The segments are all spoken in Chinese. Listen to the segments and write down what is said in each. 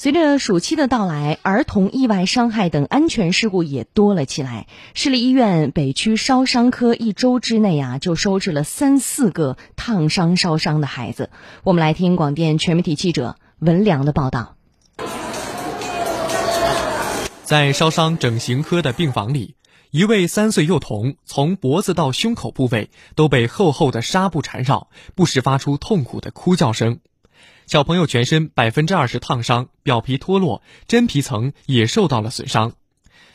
随着暑期的到来，儿童意外伤害等安全事故也多了起来。市立医院北区烧伤科一周之内啊，就收治了三四个烫伤、烧伤的孩子。我们来听广电全媒体记者文良的报道。在烧伤整形科的病房里，一位三岁幼童从脖子到胸口部位都被厚厚的纱布缠绕，不时发出痛苦的哭叫声。小朋友全身百分之二十烫伤，表皮脱落，真皮层也受到了损伤。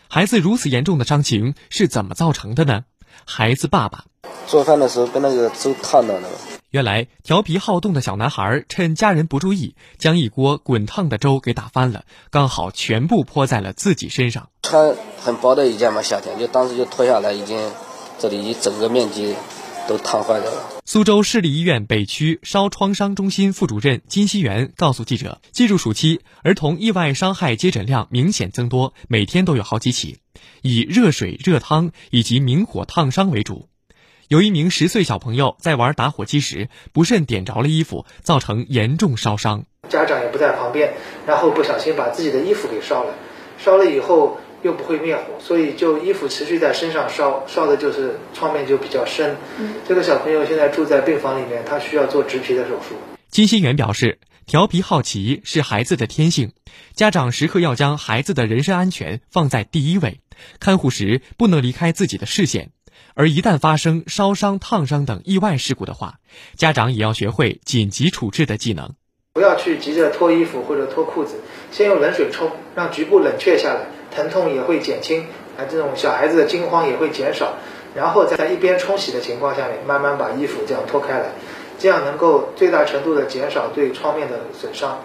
孩子如此严重的伤情是怎么造成的呢？孩子爸爸做饭的时候被那个粥烫到了。原来调皮好动的小男孩趁家人不注意，将一锅滚烫的粥给打翻了，刚好全部泼在了自己身上。穿很薄的一件嘛，夏天就当时就脱下来，已经这里一整个面积。都烫坏掉了。苏州市立医院北区烧创伤中心副主任金希元告诉记者：“进入暑期，儿童意外伤害接诊量明显增多，每天都有好几起，以热水、热汤以及明火烫伤为主。有一名十岁小朋友在玩打火机时，不慎点着了衣服，造成严重烧伤。家长也不在旁边，然后不小心把自己的衣服给烧了，烧了以后。”又不会灭火，所以就衣服持续在身上烧，烧的就是创面就比较深。嗯，这个小朋友现在住在病房里面，他需要做植皮的手术。金新元表示，调皮好奇是孩子的天性，家长时刻要将孩子的人身安全放在第一位，看护时不能离开自己的视线。而一旦发生烧伤、烫伤等意外事故的话，家长也要学会紧急处置的技能。不要去急着脱衣服或者脱裤子，先用冷水冲，让局部冷却下来，疼痛也会减轻，啊，这种小孩子的惊慌也会减少，然后在一边冲洗的情况下面，慢慢把衣服这样脱开来，这样能够最大程度的减少对创面的损伤。